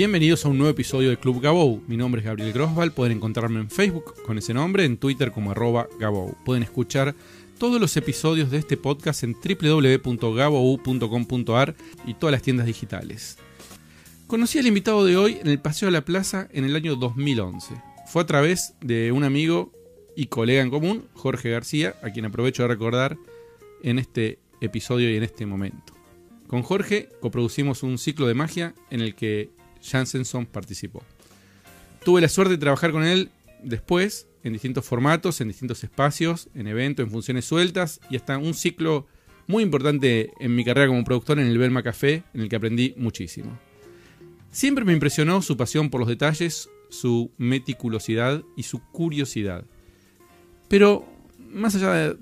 Bienvenidos a un nuevo episodio de Club Gabou. Mi nombre es Gabriel Grosval. Pueden encontrarme en Facebook con ese nombre, en Twitter como arroba Gabou. Pueden escuchar todos los episodios de este podcast en www.gabou.com.ar y todas las tiendas digitales. Conocí al invitado de hoy en el Paseo de la Plaza en el año 2011. Fue a través de un amigo y colega en común, Jorge García, a quien aprovecho de recordar en este episodio y en este momento. Con Jorge coproducimos un ciclo de magia en el que Jansenson participó. Tuve la suerte de trabajar con él después en distintos formatos, en distintos espacios, en eventos, en funciones sueltas y hasta un ciclo muy importante en mi carrera como productor en el Belma Café, en el que aprendí muchísimo. Siempre me impresionó su pasión por los detalles, su meticulosidad y su curiosidad. Pero, más allá de,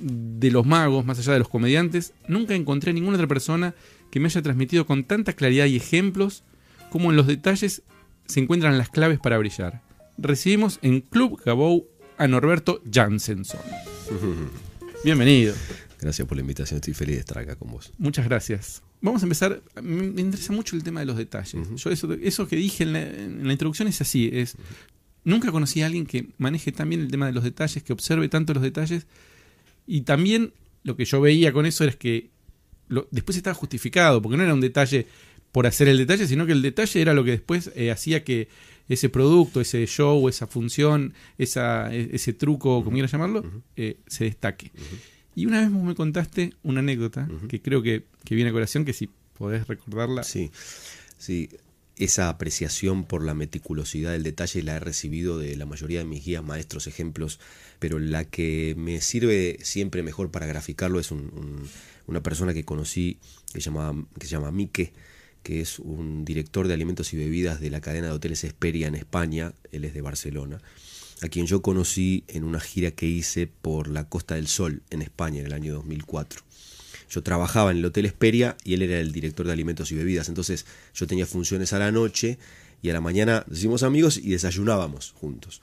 de los magos, más allá de los comediantes, nunca encontré ninguna otra persona que me haya transmitido con tanta claridad y ejemplos cómo en los detalles se encuentran las claves para brillar. Recibimos en Club Gabou a Norberto Jansenson. Bienvenido. Gracias por la invitación, estoy feliz de estar acá con vos. Muchas gracias. Vamos a empezar. Me interesa mucho el tema de los detalles. Yo eso, eso que dije en la, en la, introducción es así. Es nunca conocí a alguien que maneje tan bien el tema de los detalles, que observe tanto los detalles. Y también lo que yo veía con eso era que lo, después estaba justificado, porque no era un detalle por hacer el detalle, sino que el detalle era lo que después eh, hacía que ese producto, ese show, esa función, esa, ese truco, como quieras llamarlo, eh, se destaque. Y una vez me contaste una anécdota que creo que, que, viene a colación, que si podés recordarla. Sí, sí. Esa apreciación por la meticulosidad del detalle la he recibido de la mayoría de mis guías, maestros, ejemplos, pero la que me sirve siempre mejor para graficarlo es un, un, una persona que conocí que, llamaba, que se llama Mike, que es un director de alimentos y bebidas de la cadena de hoteles Esperia en España, él es de Barcelona, a quien yo conocí en una gira que hice por la Costa del Sol en España en el año 2004. Yo trabajaba en el Hotel Esperia y él era el director de alimentos y bebidas, entonces yo tenía funciones a la noche y a la mañana nos hicimos amigos y desayunábamos juntos.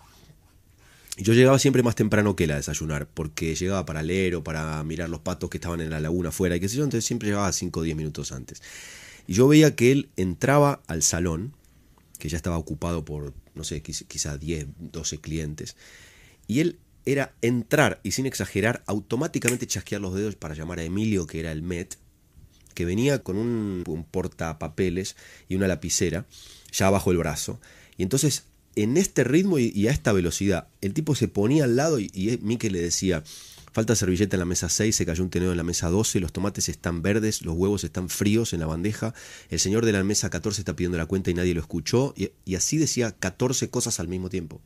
Yo llegaba siempre más temprano que él a desayunar, porque llegaba para leer o para mirar los patos que estaban en la laguna afuera y qué sé yo, entonces siempre llegaba 5 o 10 minutos antes. Y yo veía que él entraba al salón, que ya estaba ocupado por, no sé, quizá 10, 12 clientes, y él era entrar y sin exagerar, automáticamente chasquear los dedos para llamar a Emilio, que era el Met, que venía con un, un portapapeles y una lapicera ya bajo el brazo. Y entonces, en este ritmo y, a esta velocidad, el tipo se ponía al lado y, y Mike le decía, Falta servilleta en la mesa 6, se cayó un tenedor en la mesa 12, los tomates están verdes, los huevos están fríos en la bandeja, el señor de la mesa 14 está pidiendo la cuenta y nadie lo escuchó, y, así decía 14 cosas al mismo tiempo.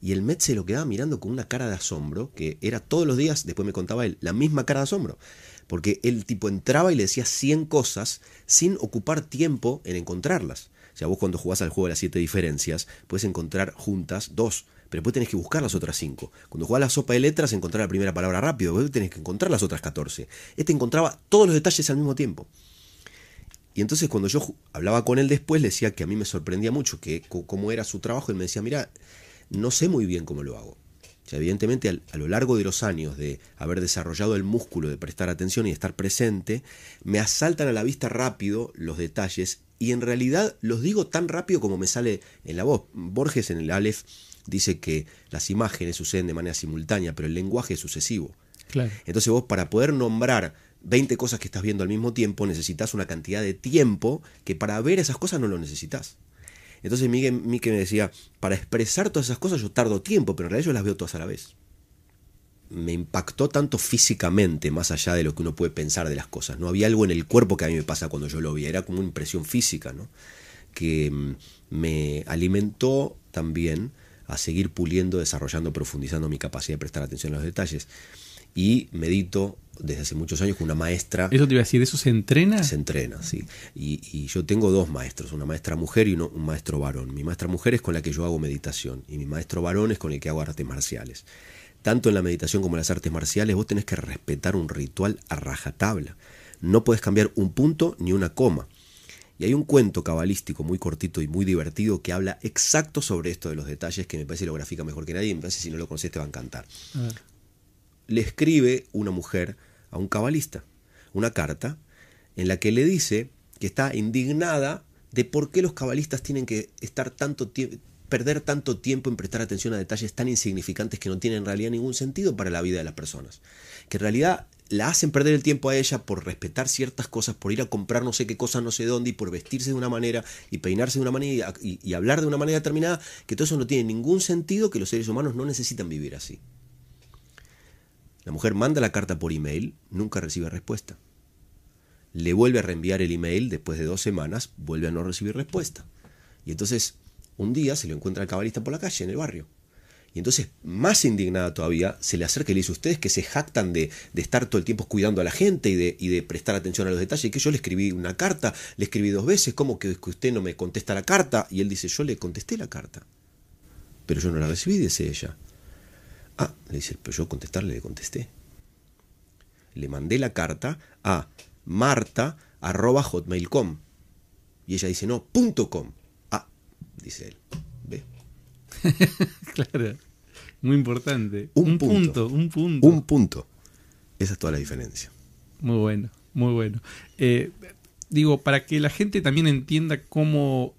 Y el Met se lo quedaba mirando con una cara de asombro, que era todos los días, después me contaba él, la misma cara de asombro. Porque el tipo entraba y le decía 100 cosas sin ocupar tiempo en encontrarlas. O sea, vos cuando jugás al juego de las 7 diferencias, puedes encontrar juntas dos pero después tenés que buscar las otras cinco. Cuando jugás la sopa de letras, encontrar la primera palabra rápido, después tenés que encontrar las otras 14. Este encontraba todos los detalles al mismo tiempo. Y entonces cuando yo hablaba con él después, le decía que a mí me sorprendía mucho que cómo era su trabajo, él me decía, mira, no sé muy bien cómo lo hago. Evidentemente a lo largo de los años de haber desarrollado el músculo de prestar atención y estar presente, me asaltan a la vista rápido los detalles y en realidad los digo tan rápido como me sale en la voz. Borges en el Aleph dice que las imágenes suceden de manera simultánea, pero el lenguaje es sucesivo. Claro. Entonces vos para poder nombrar 20 cosas que estás viendo al mismo tiempo necesitas una cantidad de tiempo que para ver esas cosas no lo necesitas. Entonces Miguel, Miguel me decía, para expresar todas esas cosas yo tardo tiempo, pero en realidad yo las veo todas a la vez. Me impactó tanto físicamente, más allá de lo que uno puede pensar de las cosas. No había algo en el cuerpo que a mí me pasa cuando yo lo vi, era como una impresión física, ¿no? que me alimentó también a seguir puliendo, desarrollando, profundizando mi capacidad de prestar atención a los detalles. Y medito desde hace muchos años con una maestra. Eso te iba a decir, ¿eso se entrena? Se entrena, sí. Y, y yo tengo dos maestros, una maestra mujer y uno, un maestro varón. Mi maestra mujer es con la que yo hago meditación y mi maestro varón es con el que hago artes marciales. Tanto en la meditación como en las artes marciales vos tenés que respetar un ritual a rajatabla. No puedes cambiar un punto ni una coma. Y hay un cuento cabalístico muy cortito y muy divertido que habla exacto sobre esto de los detalles, que me parece lo grafica mejor que nadie, y me parece si no lo conoces te va a encantar. A Le escribe una mujer a un cabalista una carta en la que le dice que está indignada de por qué los cabalistas tienen que estar tanto tiempo perder tanto tiempo en prestar atención a detalles tan insignificantes que no tienen en realidad ningún sentido para la vida de las personas. Que en realidad la hacen perder el tiempo a ella por respetar ciertas cosas, por ir a comprar no sé qué cosa no sé dónde y por vestirse de una manera y peinarse de una manera y, y hablar de una manera determinada, que todo eso no tiene ningún sentido, que los seres humanos no necesitan vivir así. La mujer manda la carta por email, nunca recibe respuesta. Le vuelve a reenviar el email después de dos semanas, vuelve a no recibir respuesta. Y entonces un día se lo encuentra el cabalista por la calle, en el barrio. Y entonces, más indignada todavía, se le acerca y le dice, ustedes que se jactan de, estar todo el tiempo cuidando a la gente y de, prestar atención a los detalles, que yo le escribí una carta, le escribí dos veces, ¿cómo que, usted no me contesta la carta? Y él dice, yo le contesté la carta. Pero yo no la recibí, dice ella. Ah, le dice, pero yo contestarle le contesté. Le mandé la carta a marta.hotmail.com. Y ella dice, no, punto com dice él. ¿Ve? claro. Muy importante. Un, punto, Un punto. Un punto. Esa es toda la diferencia. Muy bueno, muy bueno. Eh, digo, para que la gente también entienda cómo,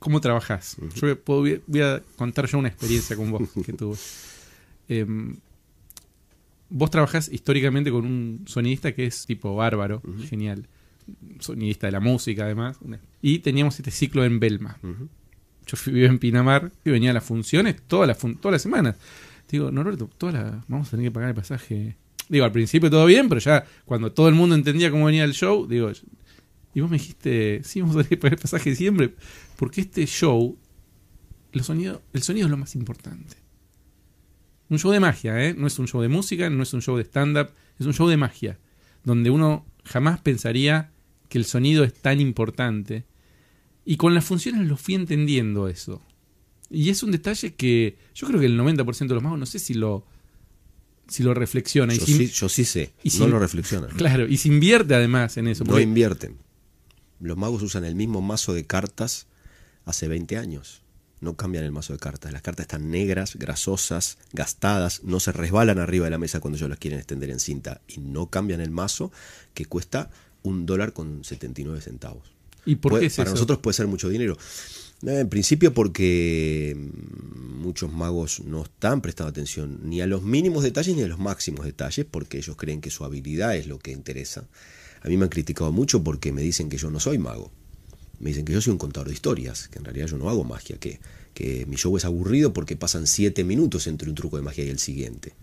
cómo trabajás. Yo voy a contar yo una experiencia con vos que tuve. Em, vos trabajás históricamente con un sonidista que es tipo bárbaro, genial. Sonidista de la música, además. Y teníamos este ciclo en Belma yo vivo en Pinamar y venía a las funciones todas las, todas las semanas. Digo, Norberto, todas las, vamos a tener que pagar el pasaje. Digo, al principio todo bien, pero ya cuando todo el mundo entendía cómo venía el show, digo, y vos me dijiste, sí, vamos a tener que pagar el pasaje siempre, porque este show, el sonido, el sonido es lo más importante. Un show de magia, ¿eh? No es un show de música, no es un show de stand-up, es un show de magia, donde uno jamás pensaría que el sonido es tan importante y con las funciones lo fui entendiendo eso. Y es un detalle que yo creo que el 90% de los magos no sé si lo si lo reflexiona. Yo, sí, yo sí sé, no lo reflexiona. Claro, y se invierte además en eso. No invierten. Los magos usan el mismo mazo de cartas hace 20 años. No cambian el mazo de cartas. Las cartas están negras, grasosas, gastadas, no se resbalan arriba de la mesa cuando ellos las quieren extender en cinta. Y no cambian el mazo que cuesta un dólar con 79 centavos. ¿Y por qué Para nosotros puede ser mucho dinero. Eh, en principio porque muchos magos no están prestando atención ni a los mínimos detalles ni a los máximos detalles porque ellos creen que su habilidad es lo que interesa. A mí me han criticado mucho porque me dicen que yo no soy mago. Me dicen que yo soy un contador de historias, que en realidad yo no hago magia, que, que mi show es aburrido porque pasan siete minutos entre un truco de magia y el siguiente.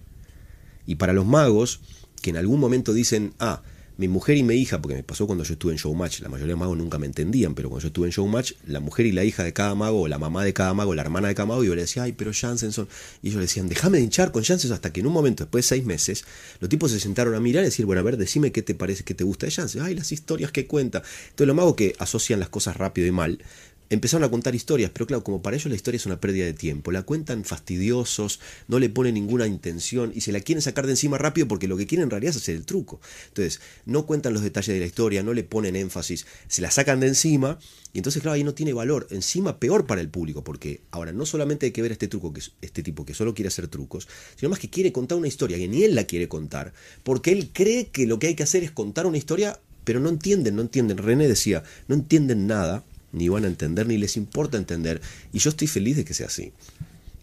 Y para los magos, que en algún momento dicen, ah, mi mujer y mi hija, porque me pasó cuando yo estuve en Showmatch, la mayoría de magos nunca me entendían, pero cuando yo estuve en Showmatch, la mujer y la hija de cada mago, o la mamá de cada mago, la hermana de cada mago, yo le decía, ay, pero Jansen son. Y ellos le decían, déjame de hinchar con Jansen hasta que en un momento, después de seis meses, los tipos se sentaron a mirar y decir, bueno, a ver, decime qué te parece, qué te gusta de Jansen. Ay, las historias que cuenta. Entonces los magos que asocian las cosas rápido y mal, empezaron a contar historias, pero claro, como para ellos la historia es una pérdida de tiempo, la cuentan fastidiosos, no le ponen ninguna intención y se la quieren sacar de encima rápido porque lo que quieren en realidad es hacer el truco. Entonces, no cuentan los detalles de la historia, no le ponen énfasis, se la sacan de encima y entonces, claro, ahí no tiene valor. Encima, peor para el público, porque ahora no solamente hay que ver este truco, que este tipo que solo quiere hacer trucos, sino más que quiere contar una historia que ni él la quiere contar, porque él cree que lo que hay que hacer es contar una historia, pero no entienden, no entienden. René decía, no entienden nada ni van a entender, ni les importa entender. Y yo estoy feliz de que sea así.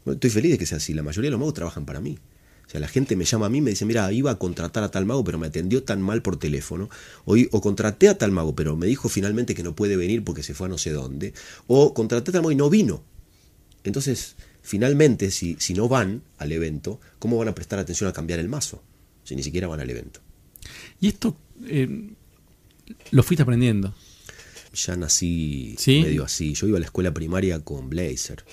Estoy feliz de que sea así. La mayoría de los magos trabajan para mí. O sea, la gente me llama a mí y me dice, mira, iba a contratar a tal mago, pero me atendió tan mal por teléfono. O, o contraté a tal mago, pero me dijo finalmente que no puede venir porque se fue a no sé dónde. O contraté a tal mago y no vino. Entonces, finalmente, si, si no van al evento, ¿cómo van a prestar atención a cambiar el mazo? Si ni siquiera van al evento. Y esto eh, lo fuiste aprendiendo ya nací medio así. Yo iba a la escuela primaria con blazer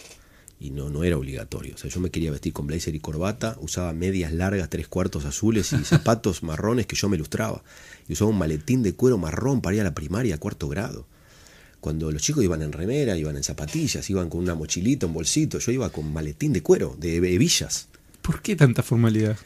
y no, no era obligatorio. O sea, yo me quería vestir con blazer y corbata, usaba medias largas, tres cuartos azules y zapatos marrones que yo me ilustraba. Y usaba un maletín de cuero marrón para ir a la primaria a cuarto grado. Cuando los chicos iban en remera, iban en zapatillas, iban con una mochilita, un bolsito, yo iba con maletín de cuero, de hebillas. ¿Por qué tanta formalidad?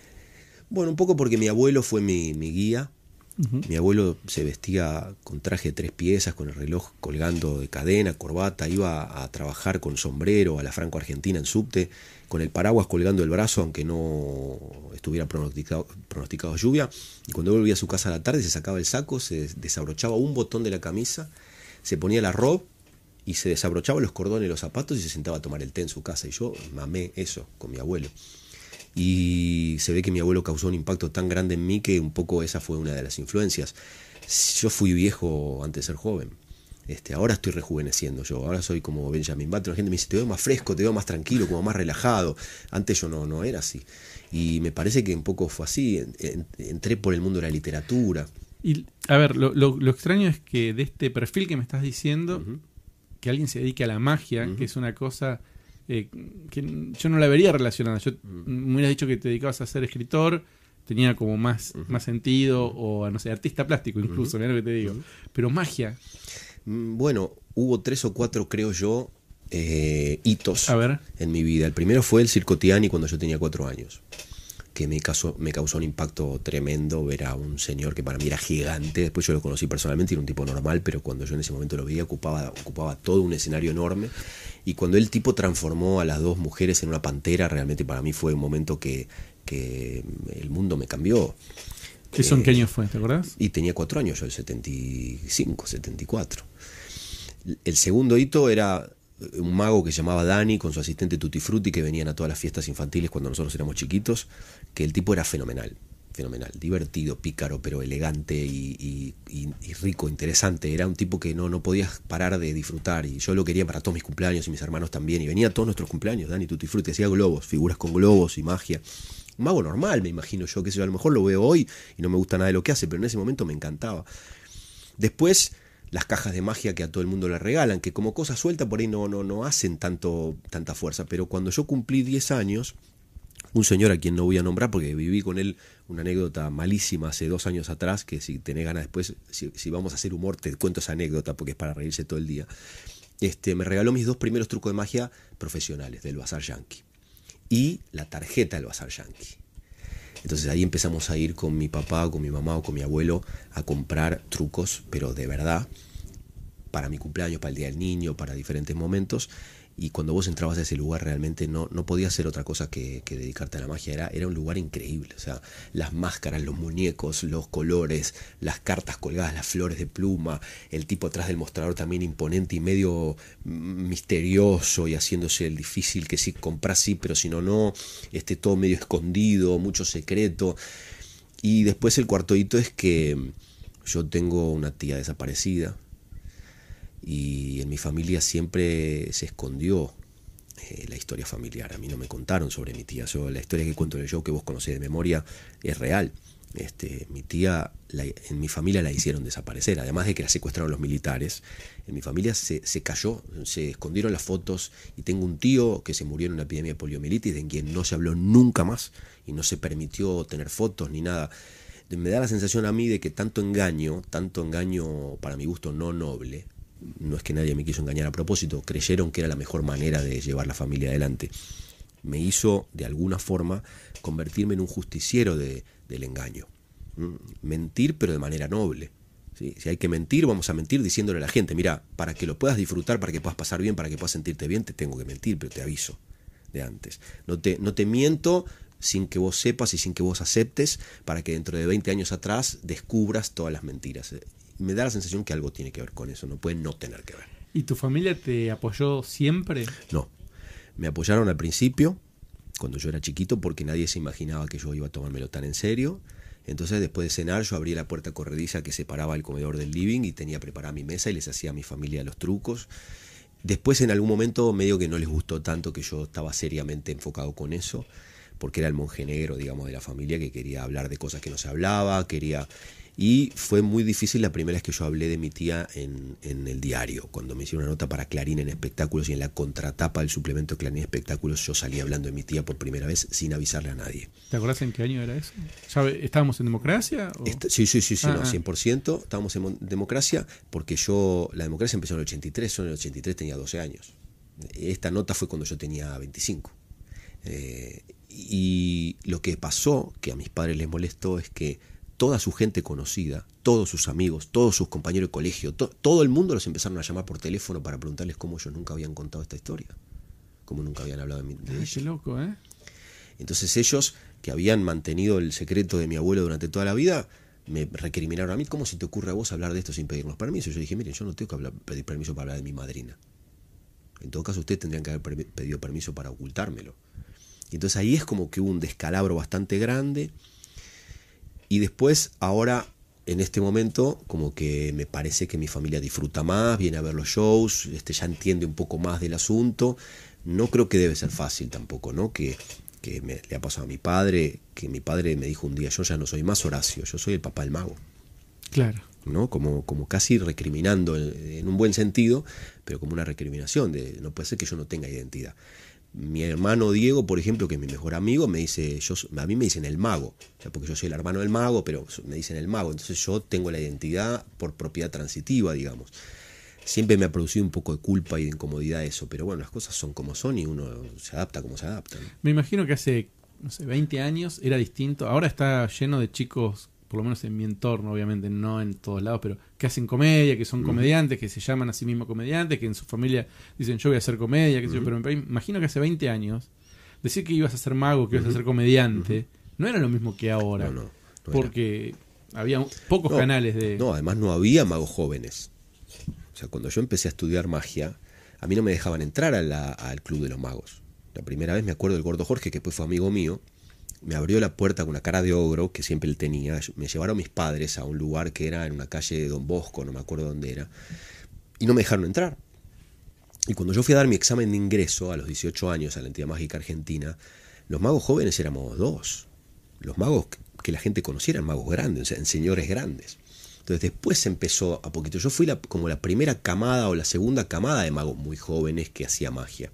Bueno, un poco porque mi abuelo fue mi, mi guía mi abuelo se vestía con traje de tres piezas, con el reloj colgando de cadena, corbata, iba a trabajar con sombrero a la Franco Argentina en subte, con el paraguas colgando el brazo, aunque no estuviera pronosticado, lluvia. Y cuando volvía a su casa a la tarde, se sacaba el saco, se desabrochaba un botón de la camisa, se ponía la ropa y se desabrochaba los cordones de los zapatos y se sentaba a tomar el té en su casa. Y yo mamé eso con mi abuelo. Y se ve que mi abuelo causó un impacto tan grande en mí que un poco esa fue una de las influencias. Yo fui viejo antes de ser joven. Este, ahora estoy rejuveneciendo yo, ahora soy como Benjamin Button, la gente me dice, te veo más fresco, te veo más tranquilo, como más relajado. Antes yo no, no era así. Y me parece que un poco fue así, entré por el mundo de la literatura. Y a ver, lo, lo, extraño es que de este perfil que me estás diciendo, que alguien se dedique a la magia, que es una cosa eh, que yo no la vería relacionada. Yo me hubieras dicho que te dedicabas a ser escritor, tenía como más, más sentido, o no sé, artista plástico incluso, mira lo que te digo. Pero magia. Mm, bueno, hubo tres o cuatro, creo yo, eh, hitos en mi vida. El primero fue el Circotiani cuando yo tenía cuatro años que me causó, me causó un impacto tremendo ver a un señor que para mí era gigante. Después yo lo conocí personalmente, era un tipo normal, pero cuando yo en ese momento lo veía ocupaba, ocupaba todo un escenario enorme. Y cuando el tipo transformó a las dos mujeres en una pantera, realmente para mí fue un momento que, que el mundo me cambió. ¿Eso en qué año fue? ¿Te acordás? Y tenía cuatro años, yo el 75, 74. El segundo hito era un mago que se llamaba Dani con su asistente Tutti Frutti que venían a todas las fiestas infantiles cuando nosotros éramos chiquitos, que el tipo era fenomenal, fenomenal, divertido, pícaro, pero elegante y, rico, interesante. Era un tipo que no, no podías parar de disfrutar y yo lo quería para todos mis cumpleaños y mis hermanos también. Y venía a todos nuestros cumpleaños, Dani Tutti Frutti, hacía globos, figuras con globos y magia. Un mago normal, me imagino yo, que sé a lo mejor lo veo hoy y no me gusta nada de lo que hace, pero en ese momento me encantaba. Después las cajas de magia que a todo el mundo le regalan, que como cosa suelta por ahí no, no, no hacen tanto, tanta fuerza. Pero cuando yo cumplí 10 años, un señor a quien no voy a nombrar porque viví con él una anécdota malísima hace dos años atrás, que si tenés ganas después, si, vamos a hacer humor, te cuento esa anécdota porque es para reírse todo el día. Este, me regaló mis dos primeros trucos de magia profesionales del Bazar Yankee y la tarjeta del Bazar Yankee. Entonces ahí empezamos a ir con mi papá, con mi mamá o con mi abuelo a comprar trucos, pero de verdad, para mi cumpleaños, para el Día del Niño, para diferentes momentos y cuando vos entrabas a ese lugar realmente no, no podías hacer otra cosa que, dedicarte a la magia, era, era un lugar increíble, o sea, las máscaras, los muñecos, los colores, las cartas colgadas, las flores de pluma, el tipo atrás del mostrador también imponente y medio misterioso y haciéndose el difícil que si compras sí, pero si no, no, este todo medio escondido, mucho secreto. Y después el cuarto hito es que yo tengo una tía desaparecida, y en mi familia siempre se escondió eh, la historia familiar. A mí no me contaron sobre mi tía. La historia que cuento en el show que vos conocés de memoria es real. Este, mi tía, en mi familia la hicieron desaparecer, además de que la secuestraron los militares. En mi familia se, se, cayó, se escondieron las fotos y tengo un tío que se murió en una epidemia de poliomielitis de quien no se habló nunca más y no se permitió tener fotos ni nada. Me da la sensación a mí de que tanto engaño, tanto engaño para mi gusto no noble, no es que nadie me quiso engañar a propósito, creyeron que era la mejor manera de llevar la familia adelante. Me hizo, de alguna forma, convertirme en un justiciero de, del engaño. ¿Mm? Mentir, pero de manera noble. Si hay que mentir, vamos a mentir diciéndole a la gente, mira, para que lo puedas disfrutar, para que puedas pasar bien, para que puedas sentirte bien, te tengo que mentir, pero te aviso de antes. No te, no te miento sin que vos sepas y sin que vos aceptes, para que dentro de 20 años atrás descubras todas las mentiras me da la sensación que algo tiene que ver con eso, no puede no tener que ver. ¿Y tu familia te apoyó siempre? No, me apoyaron al principio, cuando yo era chiquito, porque nadie se imaginaba que yo iba a tomármelo tan en serio. Entonces después de cenar yo abrí la puerta corrediza que separaba el comedor del living y tenía preparada mi mesa y les hacía a mi familia los trucos. Después en algún momento medio que no les gustó tanto que yo estaba seriamente enfocado con eso, porque era el monje negro, digamos, de la familia que quería hablar de cosas que no se hablaba, quería y fue muy difícil la primera vez que yo hablé de mi tía en, el diario, cuando me hicieron una nota para Clarín en espectáculos y en la contratapa del suplemento Clarín Espectáculos yo salí hablando de mi tía por primera vez sin avisarle a nadie. ¿Te acuerdas en qué año era eso? ¿Estábamos en democracia? sí, sí, sí, sí, no, 100%. Ah, ah. Estábamos en democracia porque yo, la democracia empezó en el 83, yo en el 83 tenía 12 años. Esta nota fue cuando yo tenía 25. Eh, y lo que pasó, que a mis padres les molestó, es que toda su gente conocida, todos sus amigos, todos sus compañeros de colegio, todo el mundo los empezaron a llamar por teléfono para preguntarles cómo ellos nunca habían contado esta historia, cómo nunca habían hablado de, mí. Qué loco, ¿eh? Entonces ellos, que habían mantenido el secreto de mi abuelo durante toda la vida, me recriminaron a mí, ¿cómo se te ocurre a vos hablar de esto sin pedirnos permiso? Yo dije, miren, yo no tengo que pedir permiso para hablar de mi madrina. En todo caso, ustedes tendrían que haber pedido permiso para ocultármelo. Y entonces ahí es como que hubo un descalabro bastante grande. Y después, ahora, en este momento, como que me parece que mi familia disfruta más, viene a ver los shows, este, ya entiende un poco más del asunto. No creo que debe ser fácil tampoco, ¿no? Que, que me, le ha pasado a mi padre, que mi padre me dijo un día, yo ya no soy más Horacio, yo soy el papá del mago. Claro. ¿no? Como, como casi recriminando en, en un buen sentido, pero como una recriminación de no puede ser que yo no tenga identidad. Mi hermano Diego, por ejemplo, que es mi mejor amigo, me dice, yo, a mí me dicen el mago, porque yo soy el hermano del mago, pero me dicen el mago, entonces yo tengo la identidad por propiedad transitiva, digamos. Siempre me ha producido un poco de culpa y de incomodidad eso, pero bueno, las cosas son como son y uno se adapta como se adapta. Me imagino que hace, no sé, 20 años era distinto. Ahora está lleno de chicos, por lo menos en mi entorno, obviamente, no en todos lados, pero que hacen comedia, que son comediantes, que se llaman a sí mismos comediantes, que en su familia dicen yo voy a hacer comedia, sé yo, pero me imagino que hace 20 años decir que ibas a ser mago, que ibas a ser comediante, no era lo mismo que ahora. No, no, no era. porque había pocos No, canales de... No, además no había magos jóvenes. O sea, cuando yo empecé a estudiar magia, a mí no me dejaban entrar a la- al club de los magos. La primera vez me acuerdo del gordo Jorge, que después fue amigo mío, me abrió la puerta con una cara de ogro que siempre él tenía. Me llevaron mis padres a un lugar que era en una calle de Don Bosco, no me acuerdo dónde era, y no me dejaron entrar. Y cuando yo fui a dar mi examen de ingreso a los 18 años a la entidad mágica argentina, los magos jóvenes éramos dos. Los magos que la gente conociera eran magos grandes, o sea, señores grandes. Entonces después empezó a poquito. Yo fui como la primera camada o la segunda camada de magos muy jóvenes que hacía magia.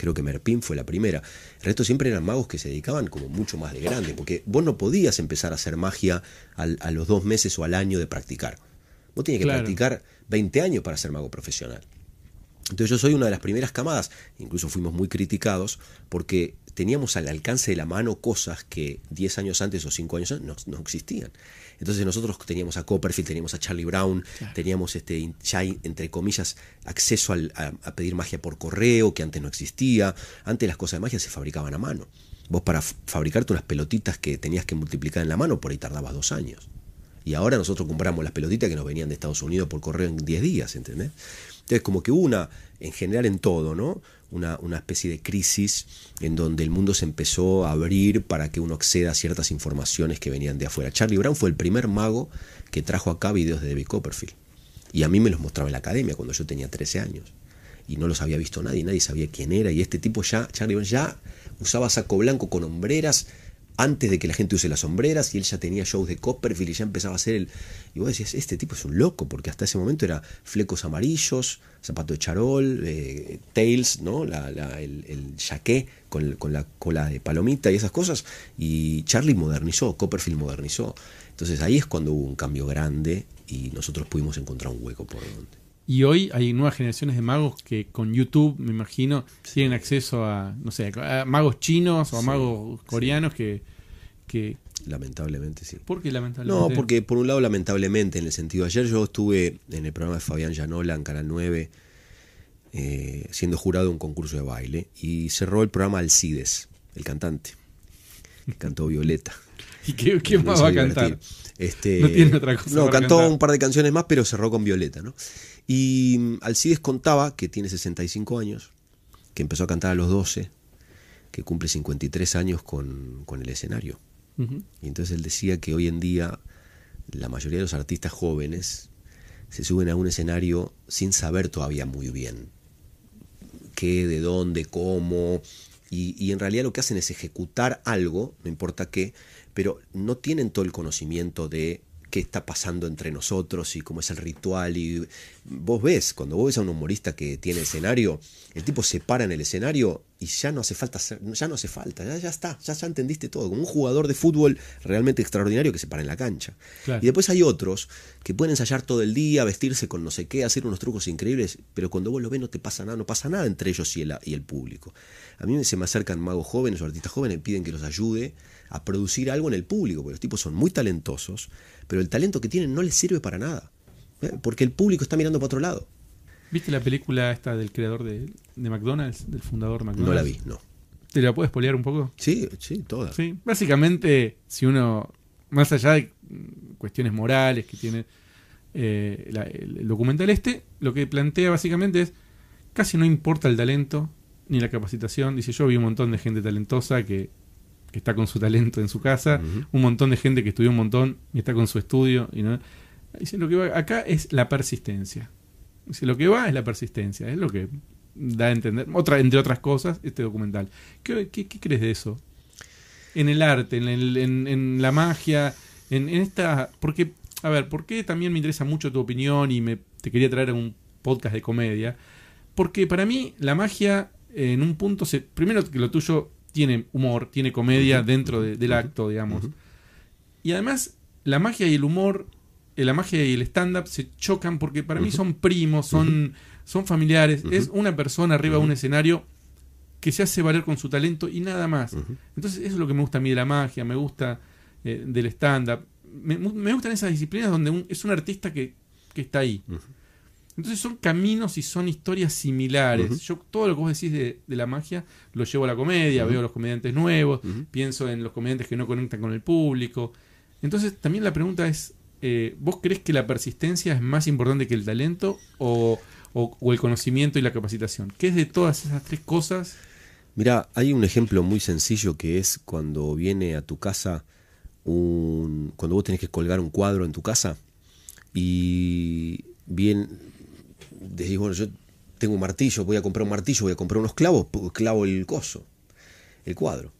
Creo que Merpín fue la primera. El resto siempre eran magos que se dedicaban como mucho más de grande, porque vos no podías empezar a hacer magia al- a los dos meses o al año de practicar. Vos tenías que Claro. practicar 20 años para ser mago profesional. Entonces yo soy una de las primeras camadas, incluso fuimos muy criticados porque teníamos al alcance de la mano cosas que 10 años antes o 5 años antes no, no existían. Entonces nosotros teníamos a Copperfield, teníamos a Charlie Brown, teníamos este, ya entre comillas acceso al- a, a pedir magia por correo que antes no existía. Antes las cosas de magia se fabricaban a mano. Vos para fabricarte unas pelotitas que tenías que multiplicar en la mano por ahí tardabas dos años. Y ahora nosotros compramos las pelotitas que nos venían de Estados Unidos por correo en 10 días, ¿entendés? Entonces, como que una, en general en todo, ¿no? Una, una especie de crisis en donde el mundo se empezó a abrir para que uno acceda a ciertas informaciones que venían de afuera. Charlie Brown fue el primer mago que trajo acá videos de David Copperfield. Y a mí me los mostraba en la academia cuando yo tenía 13 años. Y no los había visto nadie, nadie sabía quién era. Y este tipo ya, Charlie Brown, ya usaba saco blanco con hombreras antes de que la gente use las sombreras y él ya tenía shows de Copperfield y ya empezaba a hacer el... Y vos decías, este tipo es un loco, porque hasta ese momento era flecos amarillos, zapato de charol, eh, tails, ¿no? La, la- el, el jaqué con, con la cola de palomita y esas cosas. Y Charlie modernizó, Copperfield modernizó. Entonces ahí es cuando hubo un cambio grande y nosotros pudimos encontrar un hueco por donde. Y hoy hay nuevas generaciones de magos que con YouTube, me imagino, tienen acceso a, no sé, a magos chinos o a Sí, magos coreanos que, que... Lamentablemente sí. ¿Por qué lamentablemente? No, porque por un lado, lamentablemente, en el sentido, ayer yo estuve en el programa de Fabián Llanola en Canal 9, eh, siendo jurado de un concurso de baile, y cerró el programa Alcides, el cantante, que cantó Violeta. ¿Y qué, qué más va a divertir. cantar? Este, No tiene otra cosa No, cantó cantar. un par de canciones más, pero cerró con Violeta, ¿no? Y mm, Alcides contaba que tiene 65 años, que empezó a cantar a los 12, que cumple 53 años con, con el escenario. Y entonces él decía que hoy en día la mayoría de los artistas jóvenes se suben a un escenario sin saber todavía muy bien qué, de dónde, cómo. Y, y en realidad lo que hacen es ejecutar algo, no importa qué, pero no tienen todo el conocimiento de qué está pasando entre nosotros y cómo es el ritual. Y vos ves, cuando vos ves a un humorista que tiene escenario, el tipo se para en el escenario y ya no hace falta, ya no hace falta, ya, ya está, ya, ya entendiste todo, como un jugador de fútbol realmente extraordinario que se para en la cancha. Claro. Y después hay otros que pueden ensayar todo el día, vestirse con no sé qué, hacer unos trucos increíbles, pero cuando vos lo ves no te pasa nada, no pasa nada entre ellos y el, y el público. A mí se me acercan magos jóvenes o artistas jóvenes y piden que los ayude a producir algo en el público, porque los tipos son muy talentosos, pero el talento que tienen no les sirve para nada, ¿eh? porque el público está mirando para otro lado. ¿Viste la película esta del creador de, de McDonald's, del fundador McDonald's? No la vi, no. ¿Te la puedes spoilear un poco? Sí, sí, todas. Sí, básicamente, si uno, más allá de cuestiones morales que tiene eh, la- el documental este, lo que plantea básicamente es casi no importa el talento ni la capacitación. Dice, yo vi un montón de gente talentosa que, que está con su talento en su casa, un montón de gente que estudió un montón y está con su estudio. Y no, dice, lo que va acá es la persistencia. Dice, lo que va es la persistencia, es lo que da a entender, otra, entre otras cosas, este documental. ¿Qué, qué, qué crees de eso? En el arte, en, el- en- en la magia, en, en esta... Porque, a ver, ¿por qué también me interesa mucho tu opinión y me, te quería traer a un podcast de comedia? Porque para mí la magia en un punto, se, primero que lo tuyo tiene humor, tiene comedia dentro de- del acto, digamos. Y además la magia y el humor, eh, la magia y el stand-up se chocan porque para mí son primos, son, son familiares. Es una persona arriba de un escenario que se hace valer con su talento y nada más. Entonces eso es lo que me gusta a mí de la magia, me gusta eh, del stand-up. Me, me gustan esas disciplinas donde un- es un artista que, que está ahí. Entonces son caminos y son historias similares. Yo todo lo que vos decís de, de la magia lo llevo a la comedia, veo a los comediantes nuevos, pienso en los comediantes que no conectan con el público. Entonces también la pregunta es, eh, ¿vos crees que la persistencia es más importante que el talento o, o- o el conocimiento y la capacitación? ¿Qué es de todas esas tres cosas? Mira, hay un ejemplo muy sencillo que es cuando viene a tu casa un. cuando vos tenés que colgar un cuadro en tu casa y bien decís, bueno, yo tengo un martillo, voy a comprar un martillo, voy a comprar unos clavos, clavo el coso, el cuadro.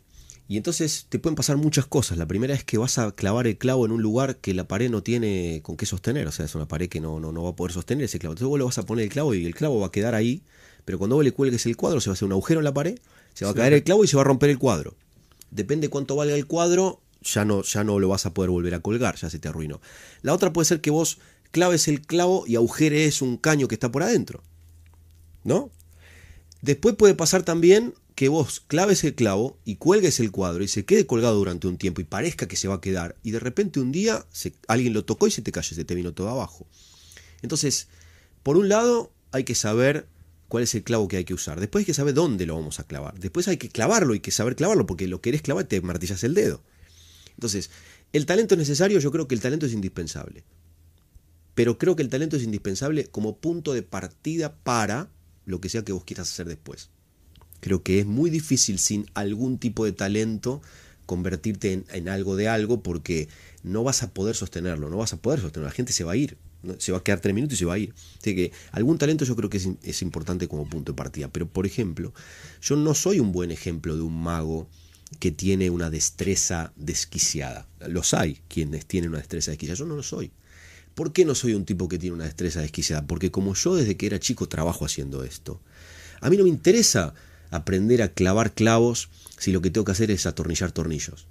Y entonces te pueden pasar muchas cosas. La primera es que vas a clavar el clavo en un lugar que la pared no tiene con qué sostener. O sea, es una pared que no, no, no va a poder sostener ese clavo. Entonces vos le vas a poner el clavo y el clavo va a quedar ahí. Pero cuando vos le cuelgues el cuadro, se va a hacer un agujero en la pared, se va a Sí. caer el clavo y se va a romper el cuadro. Depende cuánto valga el cuadro, ya no, ya no lo vas a poder volver a colgar, ya se te arruinó. La otra puede ser que vos claves el clavo y agujeres un caño que está por adentro. ¿No? Después puede pasar también que vos claves el clavo y cuelgues el cuadro y se quede colgado durante un tiempo y parezca que se va a quedar y de repente un día alguien lo tocó y se te cayó, se te vino todo abajo. Entonces, por un lado hay que saber cuál es el clavo que hay que usar. Después hay que saber dónde lo vamos a clavar. Después hay que clavarlo, hay que saber clavarlo porque lo querés clavar y te martillas el dedo. Entonces, el talento es necesario, yo creo que el talento es indispensable. Pero creo que el talento es indispensable como punto de partida para lo que sea que vos quieras hacer después. Creo que es muy difícil sin algún tipo de talento convertirte en, algo de algo porque no vas a poder sostenerlo, no vas a poder sostenerlo, la gente se va a ir, ¿no? se va a quedar tres minutos y se va a ir. Así que algún talento yo creo que es importante como punto de partida. Pero por ejemplo, yo no soy un buen ejemplo de un mago que tiene una destreza desquiciada. Los hay quienes tienen una destreza desquiciada, yo no lo soy. ¿Por qué no soy un tipo que tiene una destreza desquiciada? Porque como yo desde que era chico trabajo haciendo esto, a mí no me interesa aprender a clavar clavos si lo que tengo que hacer es atornillar tornillos.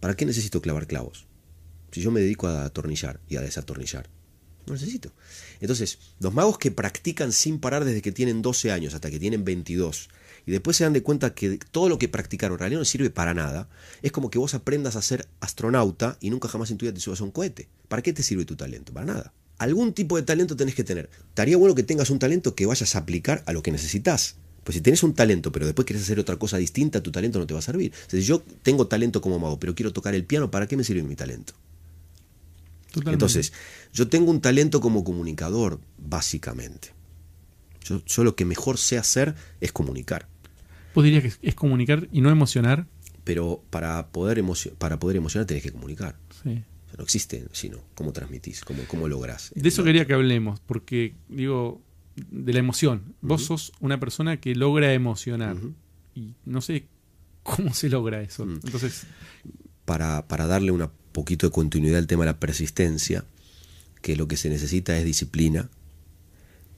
¿Para qué necesito clavar clavos? Si yo me dedico a atornillar y a desatornillar. No necesito. Entonces, los magos que practican sin parar desde que tienen 12 años hasta que tienen 22 y después se dan de cuenta que todo lo que practicaron en realidad no sirve para nada, es como que vos aprendas a ser astronauta y nunca jamás en tu vida te subas a un cohete. ¿Para qué te sirve tu talento? Para nada. Algún tipo de talento tenés que tener. Estaría bueno que tengas un talento que vayas a aplicar a lo que necesitas. Pues si tenés un talento, pero después querés hacer otra cosa distinta, tu talento no te va a servir. O sea, si yo tengo talento como mago, pero quiero tocar el piano, ¿para qué me sirve mi talento? Totalmente. Entonces, yo tengo un talento como comunicador, básicamente. Yo, yo lo que mejor sé hacer es comunicar. ¿Vos dirías que es- comunicar y no emocionar? Pero para poder, para poder emocionar tenés que comunicar. Sí. O sea, no existe sino cómo transmitís, cómo, cómo lográs. De eso quería que hablemos, porque digo, de la emoción. Vos sos una persona que logra emocionar. Y no sé cómo se logra eso. Mm. Entonces, para, para darle un poquito de continuidad al tema de la persistencia, que lo que se necesita es disciplina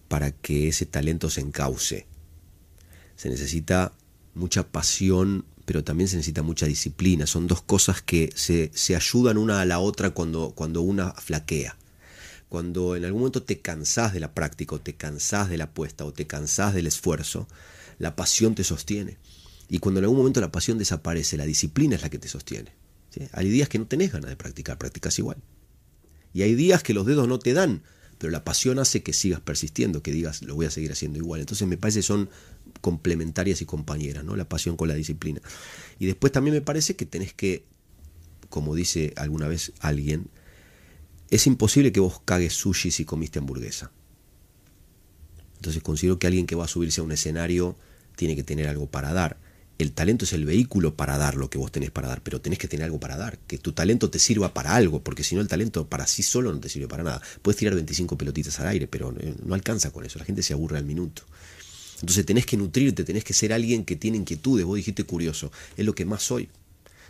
para que ese talento se encauce. Se necesita mucha pasión, pero también se necesita mucha disciplina. Son dos cosas que se, se ayudan una a la otra cuando, cuando una flaquea. Cuando en algún momento te cansás de la práctica, o te cansás de la apuesta, o te cansás del esfuerzo, la pasión te sostiene. Y cuando en algún momento la pasión desaparece, la disciplina es la que te sostiene. Hay días que no tenés ganas de practicar, practicas igual. Y hay días que los dedos no te dan, pero la pasión hace que sigas persistiendo, que digas, lo voy a seguir haciendo igual. Entonces me parece que son complementarias y compañeras, ¿no? La pasión con la disciplina. Y después también me parece que tenés que, como dice alguna vez alguien, es imposible que vos cagues sushi si comiste hamburguesa. Entonces considero que alguien que va a subirse a un escenario tiene que tener algo para dar. El talento es el vehículo para dar lo que vos tenés para dar, pero tenés que tener algo para dar, que tu talento te sirva para algo, porque si no el talento para sí solo no te sirve para nada. Puedes tirar 25 pelotitas al aire, pero no alcanza con eso, la gente se aburre al minuto. Entonces tenés que nutrirte, tenés que ser alguien que tiene inquietudes, vos dijiste curioso, es lo que más soy.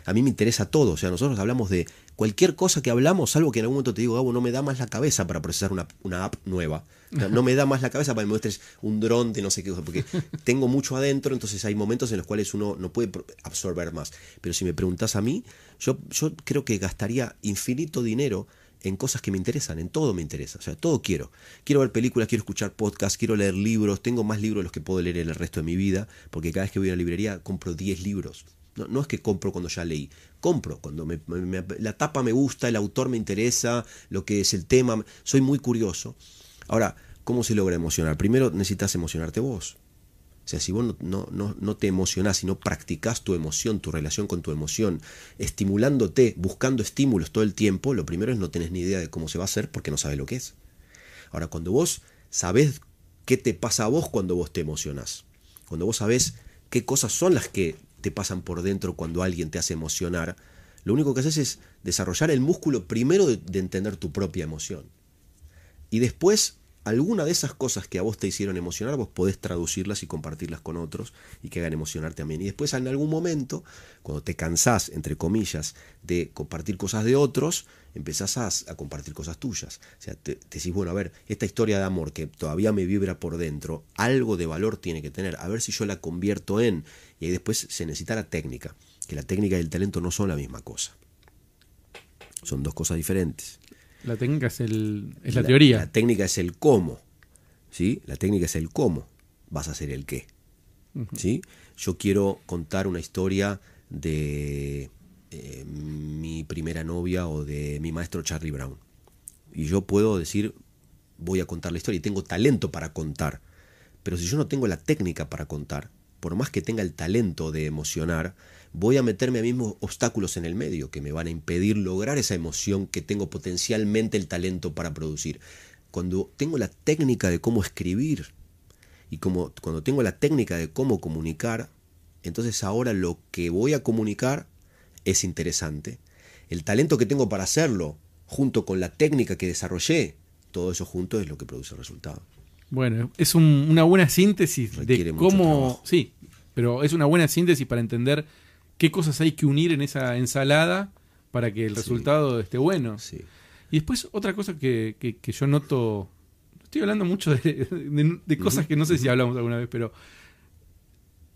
A mí me interesa todo, o sea, nosotros hablamos de cualquier cosa que hablamos, salvo que en algún momento te digo, Gabo, no me da más la cabeza para procesar una, app nueva. No, me da más la cabeza para que me muestres un dron de no sé qué cosa, porque tengo mucho adentro, entonces hay momentos en los cuales uno no puede absorber más. Pero si me preguntas a mí, yo, yo creo que gastaría infinito dinero en cosas que me interesan, en todo me interesa, o sea, todo quiero. Quiero ver películas, quiero escuchar podcasts, quiero leer libros, tengo más libros de los que puedo leer en el resto de mi vida, porque cada vez que voy a la librería compro 10 libros. No, es que compro cuando ya leí, compro cuando me, la tapa me gusta, el autor me interesa, lo que es el tema, soy muy curioso. Ahora, ¿cómo se logra emocionar? Primero necesitas emocionarte vos. Sea, si vos no te emocionás, si no practicás tu emoción, tu relación con tu emoción, estimulándote, buscando estímulos todo el tiempo, lo primero es no tenés ni idea de cómo se va a hacer porque no sabes lo que es. Ahora, cuando vos sabés qué te pasa a vos cuando vos te emocionás, cuando vos sabés qué cosas son las que te pasan por dentro cuando alguien te hace emocionar, lo único que haces es desarrollar el músculo primero de, entender tu propia emoción. Y después, alguna de esas cosas que a vos te hicieron emocionar, vos podés traducirlas y compartirlas con otros y que hagan emocionar también. Y después, en algún momento, cuando te cansás, entre comillas, de compartir cosas de otros, empezás a, compartir cosas tuyas. O sea, te, te, decís, bueno, a ver, esta historia de amor que todavía me vibra por dentro, algo de valor tiene que tener. A ver si yo la convierto en y ahí después se necesita la técnica, que la técnica y el talento no son la misma cosa. Son dos cosas diferentes. La técnica es, el, es la, teoría. La técnica es el cómo. ¿sí? La técnica es el cómo. Vas a hacer el qué. ¿sí? Yo quiero contar una historia de eh, mi primera novia o de mi maestro Charlie Brown. Y yo puedo decir, voy a contar la historia y tengo talento para contar. Pero si yo no tengo la técnica para contar, por más que tenga el talento de emocionar, voy a meterme a mismos obstáculos en el medio que me van a impedir lograr esa emoción que tengo potencialmente el talento para producir. Cuando tengo la técnica de cómo escribir y como, cuando tengo la técnica de cómo comunicar, entonces ahora lo que voy a comunicar es interesante. El talento que tengo para hacerlo, junto con la técnica que desarrollé, todo eso junto es lo que produce el resultado. Bueno, es una buena síntesis de cómo... Sí, pero es una buena síntesis para entender qué cosas hay que unir en esa ensalada para que el resultado esté bueno. Y después otra cosa que, que, yo noto, estoy hablando mucho de, cosas que no sé si hablamos alguna vez, pero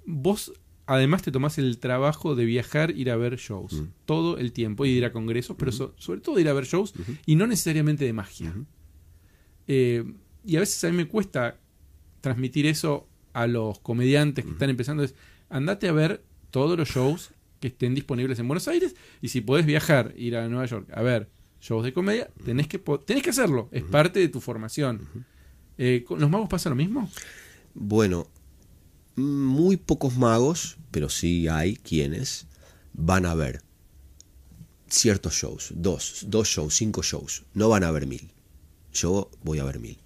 vos además te tomás el trabajo de viajar, ir a ver shows, todo el tiempo, y ir a congresos, pero sobre todo ir a ver shows, y no necesariamente de magia. Eh, y a veces a mí me cuesta transmitir eso a los comediantes que están empezando. Es, andate a ver todos los shows que estén disponibles en Buenos Aires y si podés viajar, ir a Nueva York a ver shows de comedia, tenés que, tenés que hacerlo. Es parte de tu formación. Eh, ¿Con los magos pasa lo mismo? Bueno, muy pocos magos, pero sí hay quienes van a ver ciertos shows, dos, dos shows, cinco shows, no van a ver mil. Yo voy a ver mil.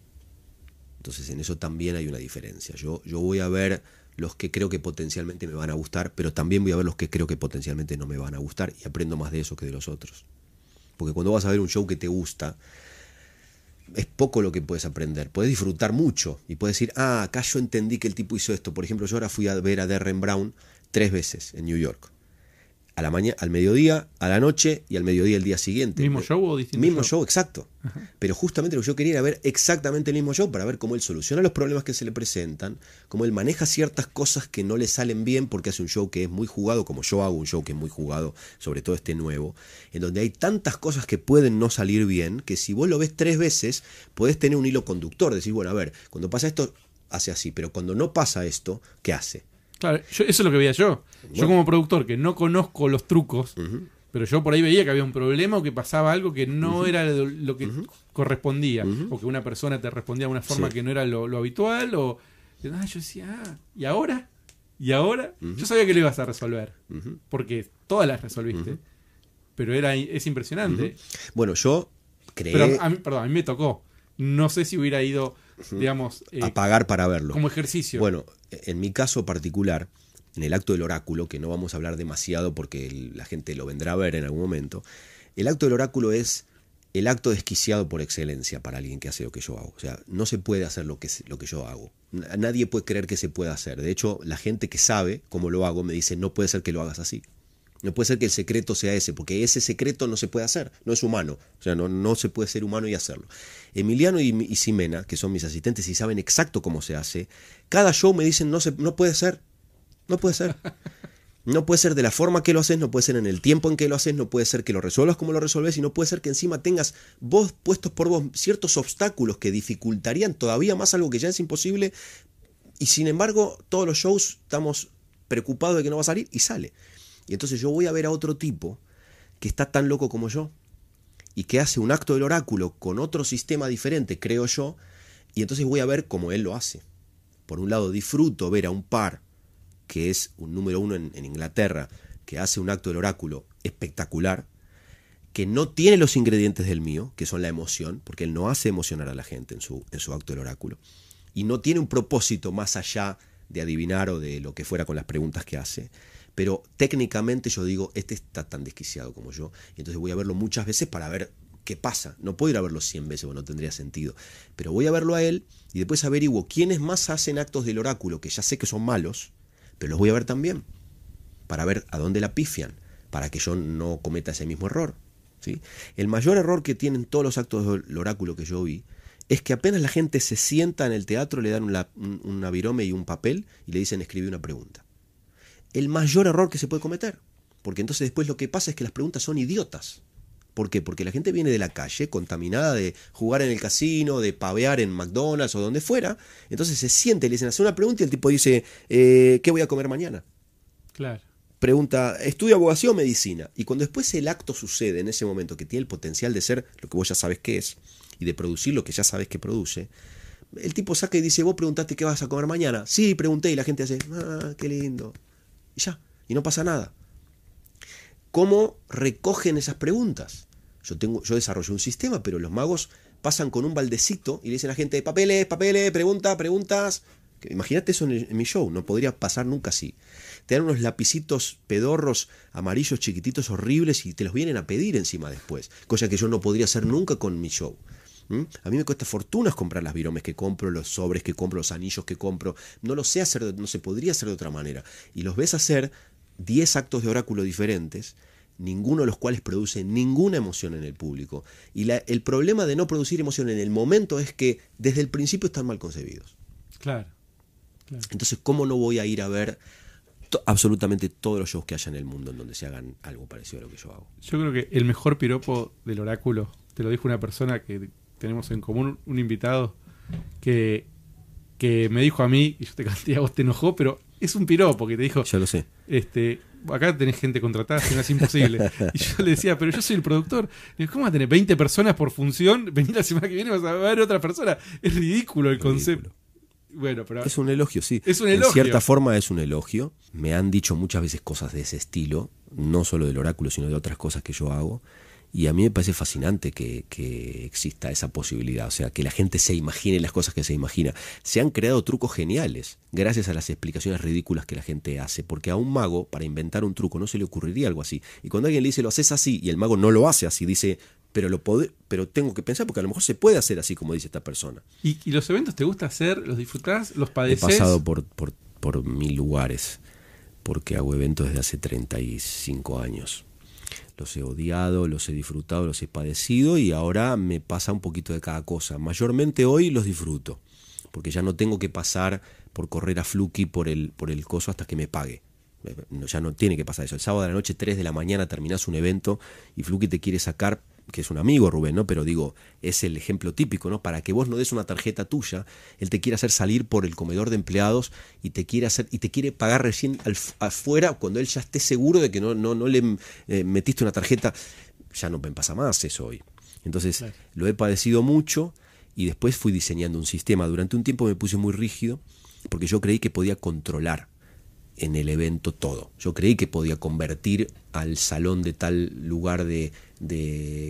Entonces en eso también hay una diferencia. Yo, yo voy a ver los que creo que potencialmente me van a gustar, pero también voy a ver los que creo que potencialmente no me van a gustar y aprendo más de eso que de los otros. Porque cuando vas a ver un show que te gusta, es poco lo que puedes aprender. Puedes disfrutar mucho y puedes decir, ah, acá yo entendí que el tipo hizo esto. Por ejemplo, yo ahora fui a ver a Derren Brown tres veces en New York a la mañana, al mediodía, a la noche y al mediodía el día siguiente. ¿Mismo show o distinto? Mismo show, exacto. Pero justamente lo que yo quería era ver exactamente el mismo show para ver cómo él soluciona los problemas que se le presentan, cómo él maneja ciertas cosas que no le salen bien porque hace un show que es muy jugado, como yo hago un show que es muy jugado, sobre todo este nuevo, en donde hay tantas cosas que pueden no salir bien, que si vos lo ves tres veces, podés tener un hilo conductor, decir, bueno, a ver, cuando pasa esto, hace así, pero cuando no pasa esto, ¿qué hace? Claro, eso es lo que veía yo. Yo como productor, que no conozco los trucos, pero yo por ahí veía que había un problema o que pasaba algo que no era lo, que correspondía, o que una persona te respondía de una forma que no era lo, habitual, o ah, yo decía, ah, ¿y ahora? ¿Y ahora? Yo sabía que lo ibas a resolver, porque todas las resolviste, pero era es impresionante. Bueno, yo creí... Pero a mí, perdón, a mí me tocó. No sé si hubiera ido digamos, eh, a pagar para verlo. como ejercicio. Bueno, en mi caso particular, en el acto del oráculo, que no vamos a hablar demasiado porque el- la gente lo vendrá a ver en algún momento, el acto del oráculo es el acto desquiciado por excelencia para alguien que hace lo que yo hago. O sea, no se puede hacer lo que, lo que yo hago. Nadie puede creer que se pueda hacer. De hecho, la gente que sabe cómo lo hago me dice, no puede ser que lo hagas así. No puede ser que el secreto sea ese, porque ese secreto no se puede hacer, no es humano. O sea, no, no se puede ser humano y hacerlo. Emiliano y, y Ximena, que son mis asistentes y saben exacto cómo se hace, cada show me dicen, no, se, no puede ser, no puede ser. No puede ser de la forma que lo haces, no puede ser en el tiempo en que lo haces, no puede ser que lo resuelvas como lo resolves y no puede ser que encima tengas vos puestos por vos ciertos obstáculos que dificultarían todavía más algo que ya es imposible y sin embargo todos los shows estamos preocupados de que no va a salir y sale. Y entonces yo voy a ver a otro tipo que está tan loco como yo y que hace un acto del oráculo con otro sistema diferente, creo yo, y entonces voy a ver cómo él lo hace. Por un lado, disfruto ver a un par que es un número uno en, Inglaterra, que hace un acto del oráculo espectacular, que no tiene los ingredientes del mío, que son la emoción, porque él no hace emocionar a la gente en su, en su acto del oráculo, y no tiene un propósito más allá de adivinar o de lo que fuera con las preguntas que hace. Pero técnicamente yo digo, este está tan desquiciado como yo, y entonces voy a verlo muchas veces para ver qué pasa. No puedo ir a verlo 100 veces, porque no tendría sentido. Pero voy a verlo a él y después averiguo quiénes más hacen actos del oráculo, que ya sé que son malos, pero los voy a ver también, para ver a dónde la pifian, para que yo no cometa ese mismo error. ¿sí? El mayor error que tienen todos los actos del oráculo que yo vi es que apenas la gente se sienta en el teatro, le dan una, un, virome y un papel y le dicen escribe una pregunta. El mayor error que se puede cometer, porque entonces después lo que pasa es que las preguntas son idiotas. ¿Por qué? Porque la gente viene de la calle, contaminada de jugar en el casino, de pavear en McDonald's o donde fuera. Entonces se siente, le dicen, hace una pregunta y el tipo dice, eh, ¿qué voy a comer mañana? Claro. Pregunta, ¿estudio abogacía o medicina? Y cuando después el acto sucede en ese momento, que tiene el potencial de ser lo que vos ya sabes que es, y de producir lo que ya sabes que produce, el tipo saca y dice, vos preguntaste qué vas a comer mañana. Sí, pregunté, y la gente hace, ah, qué lindo. Y ya, y no pasa nada. ¿Cómo recogen esas preguntas? Yo, tengo, yo desarrollo un sistema, pero los magos pasan con un baldecito y le dicen a la gente, papeles, papeles, pregunta, preguntas. Imagínate eso en, en mi show, no podría pasar nunca así. Te dan unos lapicitos pedorros, amarillos, chiquititos, horribles y te los vienen a pedir encima después. Cosa que yo no podría hacer nunca con mi show. ¿Mm? A mí me cuesta fortunas comprar las viromes que compro, los sobres que compro, los anillos que compro. No lo sé hacer, no se podría hacer de otra manera. Y los ves hacer 10 actos de oráculo diferentes, ninguno de los cuales produce ninguna emoción en el público. Y la- el problema de no producir emoción en el momento es que desde el principio están mal concebidos. Claro. claro. Entonces, ¿cómo no voy a ir a ver to- absolutamente todos los shows que haya en el mundo en donde se hagan algo parecido a lo que yo hago? Yo creo que el mejor piropo del oráculo, te lo dijo una persona que tenemos en común, un invitado, que, que me dijo a mí, y yo te canté, a vos te enojó, pero es un piropo que te dijo, Ya lo sé. este, acá tenés gente contratada, si no es imposible. Y yo le decía, pero yo soy el productor. Digo, ¿cómo vas a tener 20 personas por función? Vení la semana que viene vas a ver otra persona. Es ridículo el concepto. Bueno, pero Es un elogio, sí. Es un En elogio. cierta forma es un elogio. Me han dicho muchas veces cosas de ese estilo, no solo del oráculo, sino de otras cosas que yo hago. Y a mí me parece fascinante que, que exista esa posibilidad, o sea, que la gente se imagine las cosas que se imagina. Se han creado trucos geniales gracias a las explicaciones ridículas que la gente hace, porque a un mago, para inventar un truco, no se le ocurriría algo así. Y cuando alguien le dice, lo haces así, y el mago no lo hace así, dice, pero, lo pod- pero tengo que pensar, porque a lo mejor se puede hacer así como dice esta persona. ¿Y, y los eventos te gusta hacer? ¿Los disfrutás? ¿Los He padeces? pasado por, por, por mil lugares, porque hago eventos desde hace 35 años. Los he odiado, los he disfrutado, los he padecido y ahora me pasa un poquito de cada cosa. Mayormente hoy los disfruto, porque ya no tengo que pasar por correr a Fluky por el, por el coso hasta que me pague. Eh, Ya no tiene que pasar eso. El sábado de la noche, 3 de la mañana, terminás un evento y Fluky te quiere sacar, que es un amigo Rubén, ¿no? Pero digo, es el ejemplo típico, ¿no? Para que vos no des una tarjeta tuya, él te quiere hacer salir por el comedor de empleados y te quiere hacer y te quiere pagar recién al- afuera cuando él ya esté seguro de que no, no, no le eh, metiste una tarjeta. Ya no me pasa más eso hoy. Entonces, Claro. lo he padecido mucho y después fui diseñando un sistema. Durante un tiempo me puse muy rígido porque yo creí que podía controlar en el evento todo. Yo creí que podía convertir al salón de tal lugar de,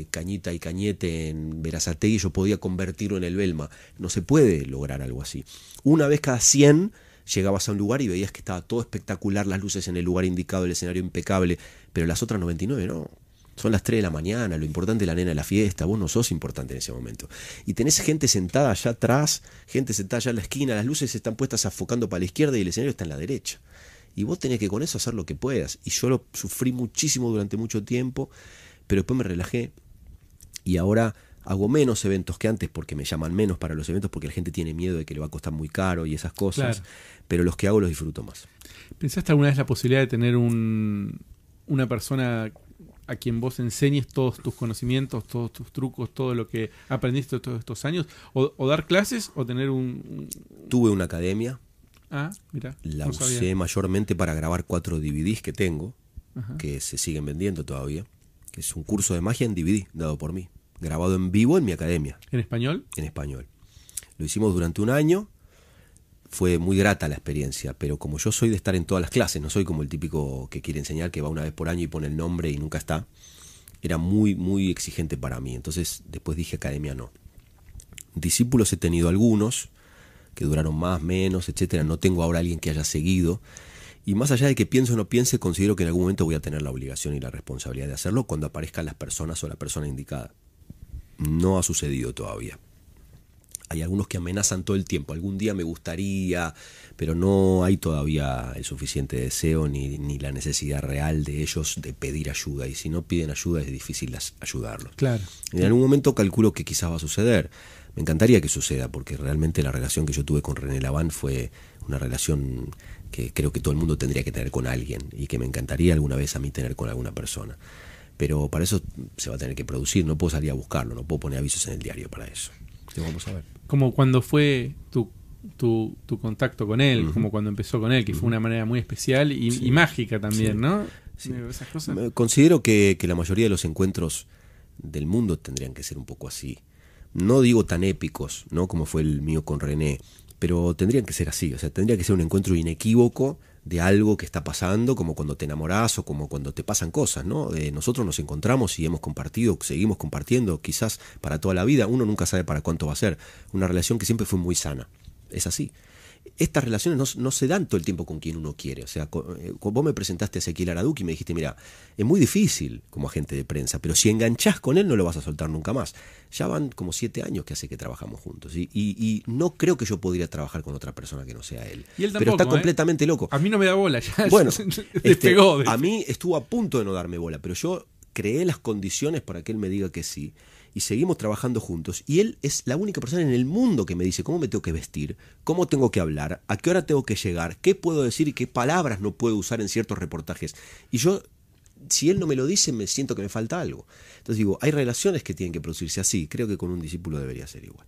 Cañita y Cañete en Verazategui, yo podía convertirlo en el Belma. No se puede lograr algo así. Una vez cada 100 llegabas a un lugar y veías que estaba todo espectacular, las luces en el lugar indicado, el escenario impecable, pero las otras 99 no. Son las 3 de la mañana, lo importante es la nena de la fiesta, vos no sos importante en ese momento. Y tenés gente sentada allá atrás, gente sentada allá en la esquina, las luces están puestas afocando para la izquierda y el escenario está en la derecha. Y vos tenés que con eso hacer lo que puedas. Y yo lo sufrí muchísimo durante mucho tiempo, pero después me relajé y ahora hago menos eventos que antes porque me llaman menos para los eventos porque la gente tiene miedo de que le va a costar muy caro y esas cosas, pero los que hago los disfruto más. ¿Pensaste alguna vez la posibilidad de tener un, una persona a quien vos enseñes todos tus conocimientos, todos tus trucos, todo lo que aprendiste todos estos años? ¿O, dar clases o tener un, Tuve una academia. Ah, mira. La usé mayormente para grabar cuatro DVDs que tengo, que se siguen vendiendo todavía. Que es un curso de magia en DVD, dado por mí. Grabado en vivo en mi academia. ¿En español? En español. Lo hicimos durante un año fue muy grata la experiencia, pero como yo soy de estar en todas las clases, no soy como el típico que quiere enseñar que va una vez por año y pone el nombre y nunca está, era muy, muy exigente para mí. Entonces después dije academia no. Discípulos he tenido algunos, que duraron más, menos, etcétera. No tengo ahora alguien que haya seguido. Y más allá de que pienso o no piense, considero que en algún momento voy a tener la obligación y la responsabilidad de hacerlo cuando aparezcan las personas o la persona indicada. No ha sucedido todavía hay algunos que amenazan todo el tiempo. Algún día me gustaría, pero no hay todavía el suficiente deseo ni, ni, la necesidad real de ellos de pedir ayuda. Y si no piden ayuda es difícil ayudarlos. Claro. En algún momento calculo que quizás va a suceder. Me encantaría que suceda, porque realmente la relación que yo tuve con René Laván fue una relación que creo que todo el mundo tendría que tener con alguien y que me encantaría alguna vez a mí tener con alguna persona. Pero para eso se va a tener que producir, no puedo salir a buscarlo, no puedo poner avisos en el diario para eso. Vamos a ver como cuando fue tu, tu, tu contacto con él, como cuando empezó con él, que fue una manera muy especial y, mágica también, ¿no? Esas cosas. Considero que, que la mayoría de los encuentros del mundo tendrían que ser un poco así. No digo tan épicos, ¿no? Como fue el mío con René, pero tendrían que ser así, o sea, tendría que ser un encuentro inequívoco de algo que está pasando, como cuando te enamorás o como cuando te pasan cosas, ¿no? Eh, nosotros nos encontramos y hemos compartido, seguimos compartiendo, quizás para toda la vida, uno nunca sabe para cuánto va a ser, una relación que siempre fue muy sana, es así estas relaciones no, se dan todo el tiempo con quien uno quiere. O sea, eh, vos me presentaste a Ezequiel Araduki y me dijiste, mira, es muy difícil como agente de prensa, pero si enganchás con él no lo vas a soltar nunca más. Ya van como siete años que hace que trabajamos juntos y, no creo que yo podría trabajar con otra persona que no sea él. pero está ¿eh? completamente loco. A mí no me da bola, ya bueno, este, a mí estuvo a punto de no darme bola, pero yo creé las condiciones para que él me diga que sí y seguimos trabajando juntos. Y él es la única persona en el mundo que me dice cómo me tengo que vestir, cómo tengo que hablar, a qué hora tengo que llegar, qué puedo decir y qué palabras no puedo usar en ciertos reportajes. Y yo, si él no me lo dice, me siento que me falta algo. Entonces digo, hay relaciones que tienen que producirse así. Creo que con un discípulo debería ser igual.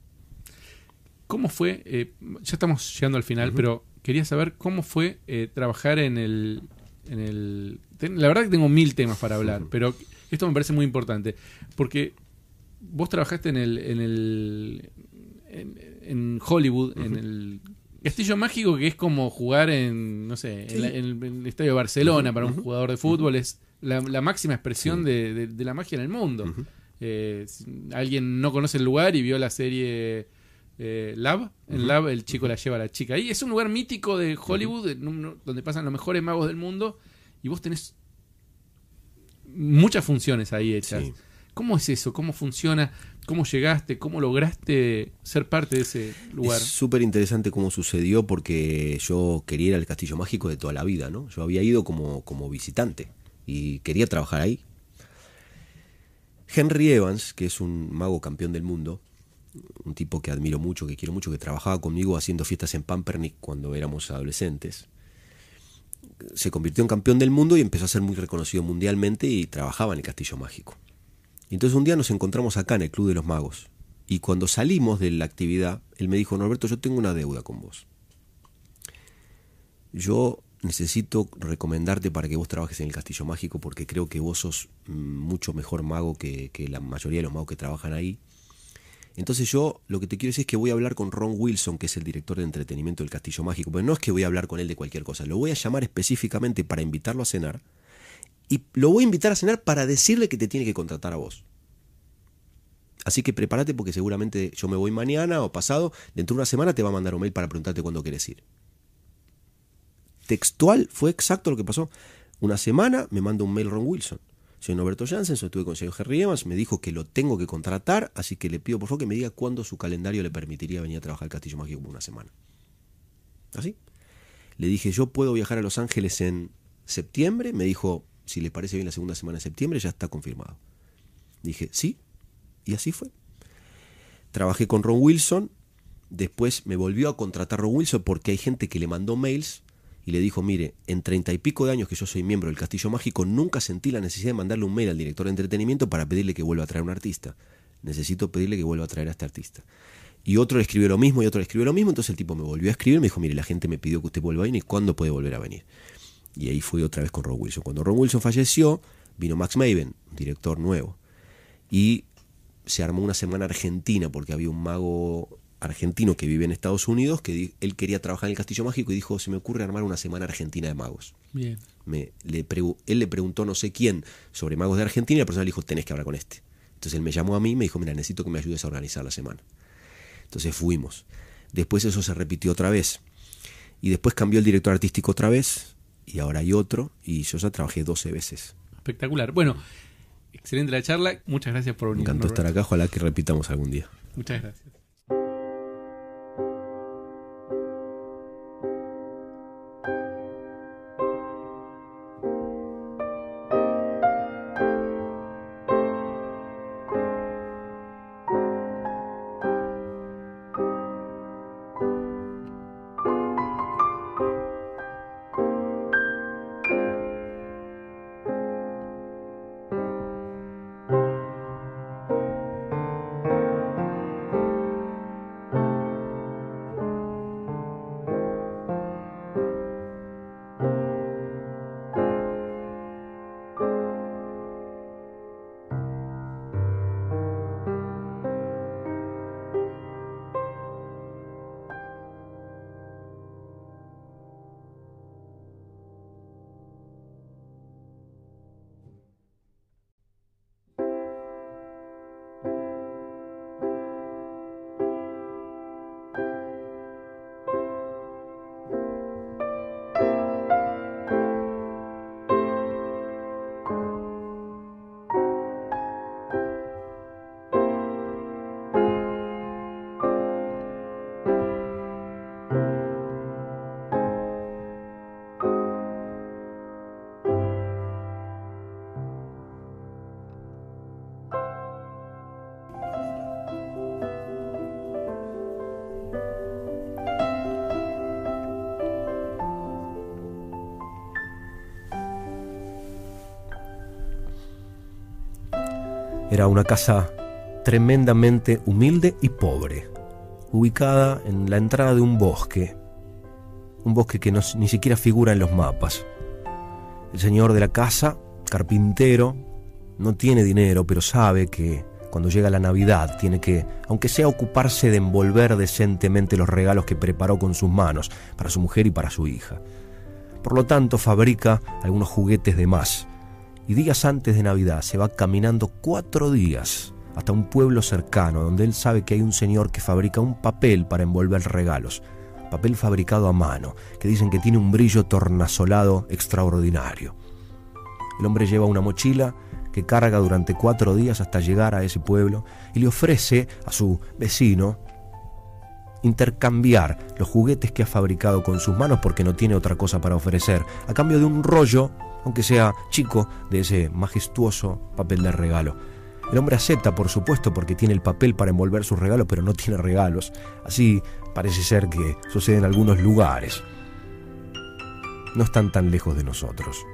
¿Cómo fue? Eh, ya estamos llegando al final, pero quería saber cómo fue eh, trabajar en el, en el... La verdad que tengo mil temas para hablar, pero esto me parece muy importante, porque vos trabajaste en el, en el en, Hollywood, en el Castillo Mágico, que es como jugar en, no sé, en, el Estadio de Barcelona para un jugador de fútbol, es la, máxima expresión de, la magia en el mundo. Eh, alguien no conoce el lugar y vio la serie eh, Lab, en Lab el chico la lleva a la chica. Y es un lugar mítico de Hollywood, donde pasan los mejores magos del mundo, y vos tenés muchas funciones ahí hechas. ¿Cómo es eso? ¿Cómo funciona? ¿Cómo llegaste? ¿Cómo lograste ser parte de ese lugar? Es súper interesante cómo sucedió porque yo quería ir al Castillo Mágico de toda la vida, ¿no? Yo había ido como, como visitante y quería trabajar ahí. Henry Evans, que es un mago campeón del mundo, un tipo que admiro mucho, que quiero mucho, que trabajaba conmigo haciendo fiestas en Pampernick cuando éramos adolescentes, se convirtió en campeón del mundo y empezó a ser muy reconocido mundialmente y trabajaba en el Castillo Mágico. Entonces un día nos encontramos acá en el Club de los Magos. Y cuando salimos de la actividad, él me dijo, Norberto, yo tengo una deuda con vos. Yo necesito recomendarte para que vos trabajes en el Castillo Mágico porque creo que vos sos mm, mucho mejor mago que, la mayoría de los magos que trabajan ahí. Entonces yo lo que te quiero decir es que voy a hablar con Ron Wilson, que es el director de entretenimiento del Castillo Mágico, pero no es que voy a hablar con él de cualquier cosa, lo voy a llamar específicamente para invitarlo a cenar y lo voy a invitar a cenar para decirle que te tiene que contratar a vos. Así que prepárate porque seguramente yo me voy mañana o pasado, dentro de una semana te va a mandar un mail para preguntarte cuándo quieres ir. Textual fue exacto lo que pasó. Una semana me manda un mail Ron Wilson. Soy Norberto Jansen, estuve con el señor Henry Evans, me dijo que lo tengo que contratar, así que le pido por favor que me diga cuándo su calendario le permitiría venir a trabajar al Castillo Mágico por una semana. ¿Así? Le dije, yo puedo viajar a Los Ángeles en septiembre. Me dijo, si le parece bien la segunda semana de septiembre, ya está confirmado. Dije, sí. Y así fue. Trabajé con Ron Wilson. Después me volvió a contratar Ron Wilson porque hay gente que le mandó mails y le dijo, mire, en treinta y pico de años que yo soy miembro del Castillo Mágico, nunca sentí la necesidad de mandarle un mail al director de entretenimiento para pedirle que vuelva a traer un artista. Necesito pedirle que vuelva a traer a este artista. Y otro le escribió lo mismo y otro le escribió lo mismo, entonces el tipo me volvió a escribir y me dijo, mire, la gente me pidió que usted vuelva a venir, ¿cuándo puede volver a venir? Y ahí fui otra vez con Ron Wilson. Cuando Ron Wilson falleció, vino Max Maven, un director nuevo. Y se armó una semana argentina porque había un mago argentino que vive en Estados Unidos, que él quería trabajar en el Castillo Mágico y dijo, se me ocurre armar una semana argentina de magos. Bien. Me, le él le preguntó no sé quién sobre magos de Argentina y la persona le dijo, tenés que hablar con este. Entonces él me llamó a mí y me dijo, mira, necesito que me ayudes a organizar la semana. Entonces fuimos. Después eso se repitió otra vez. Y después cambió el director artístico otra vez y ahora hay otro y yo ya trabajé 12 veces. Espectacular. Bueno, excelente la charla. Muchas gracias por venir. Me encantó estar acá. Ojalá que repitamos algún día. Muchas gracias. Era una casa tremendamente humilde y pobre, ubicada en la entrada de un bosque, un bosque que ni siquiera figura en los mapas. El señor de la casa, carpintero, no tiene dinero, pero sabe que cuando llega la Navidad tiene que, aunque sea ocuparse de envolver decentemente los regalos que preparó con sus manos para su mujer y para su hija. Por lo tanto, fabrica algunos juguetes de más y días antes de Navidad se va caminando cuatro días hasta un pueblo cercano donde él sabe que hay un señor que fabrica un papel para envolver regalos, papel fabricado a mano, que dicen que tiene un brillo tornasolado extraordinario. El hombre lleva una mochila que carga durante cuatro días hasta llegar a ese pueblo y le ofrece a su vecino intercambiar los juguetes que ha fabricado con sus manos porque no tiene otra cosa para ofrecer, a cambio de un rollo aunque sea chico, de ese majestuoso papel de regalo. El hombre acepta, por supuesto, porque tiene el papel para envolver sus regalos, pero no tiene regalos. Así parece ser que sucede en algunos lugares. No están tan lejos de nosotros.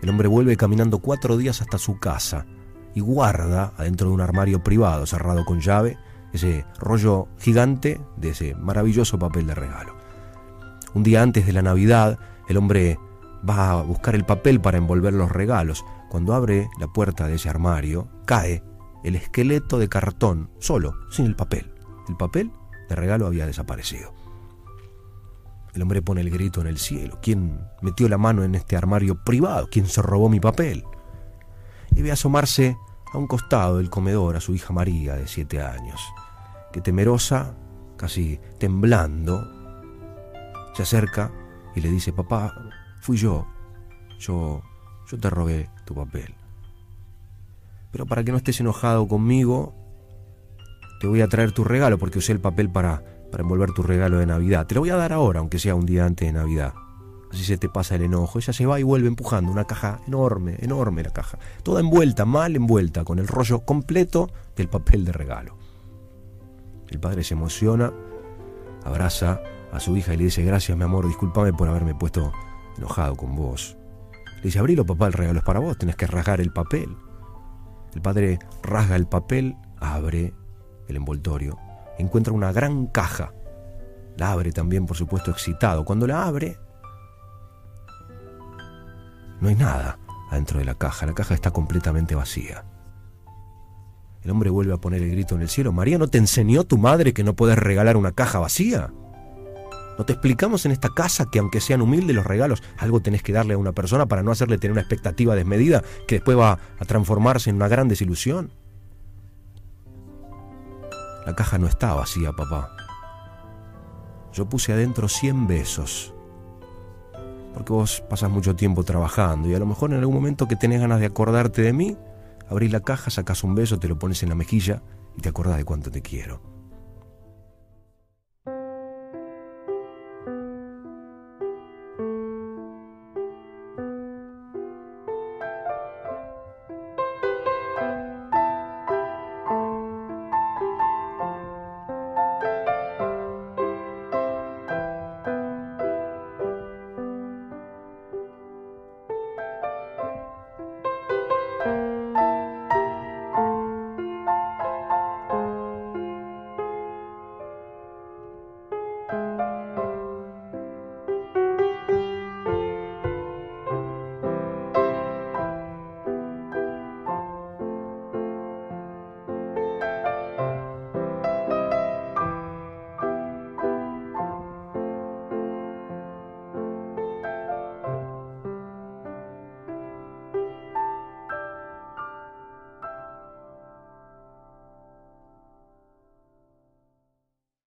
El hombre vuelve caminando cuatro días hasta su casa y guarda adentro de un armario privado cerrado con llave ese rollo gigante de ese maravilloso papel de regalo. Un día antes de la Navidad, el hombre va a buscar el papel para envolver los regalos. Cuando abre la puerta de ese armario, cae el esqueleto de cartón, solo, sin el papel. El papel de regalo había desaparecido. El hombre pone el grito en el cielo. ¿Quién metió la mano en este armario privado? ¿Quién se robó mi papel? Y ve asomarse a un costado del comedor a su hija María, de siete años, que temerosa, casi temblando, se acerca y le dice, papá, fui yo, yo, yo te robé tu papel. Pero para que no estés enojado conmigo, te voy a traer tu regalo porque usé el papel para, para envolver tu regalo de Navidad. Te lo voy a dar ahora, aunque sea un día antes de Navidad. Así se te pasa el enojo. Ella se va y vuelve empujando una caja enorme, enorme la caja. Toda envuelta, mal envuelta, con el rollo completo del papel de regalo. El padre se emociona, abraza a su hija y le dice, gracias mi amor, discúlpame por haberme puesto enojado con vos. Le dice, abrilo papá, el regalo es para vos, tenés que rasgar el papel. El padre rasga el papel, abre el envoltorio, encuentra una gran caja. La abre también, por supuesto, excitado. Cuando la abre, no hay nada adentro de la caja. La caja está completamente vacía. El hombre vuelve a poner el grito en el cielo. María, ¿no te enseñó tu madre que no puedes regalar una caja vacía? ¿No te explicamos en esta casa que aunque sean humildes los regalos, algo tenés que darle a una persona para no hacerle tener una expectativa desmedida que después va a transformarse en una gran desilusión? La caja no está vacía, papá. Yo puse adentro 100 besos. Porque vos pasas mucho tiempo trabajando y a lo mejor en algún momento que tenés ganas de acordarte de mí, abrís la caja, sacas un beso, te lo pones en la mejilla y te acordás de cuánto te quiero.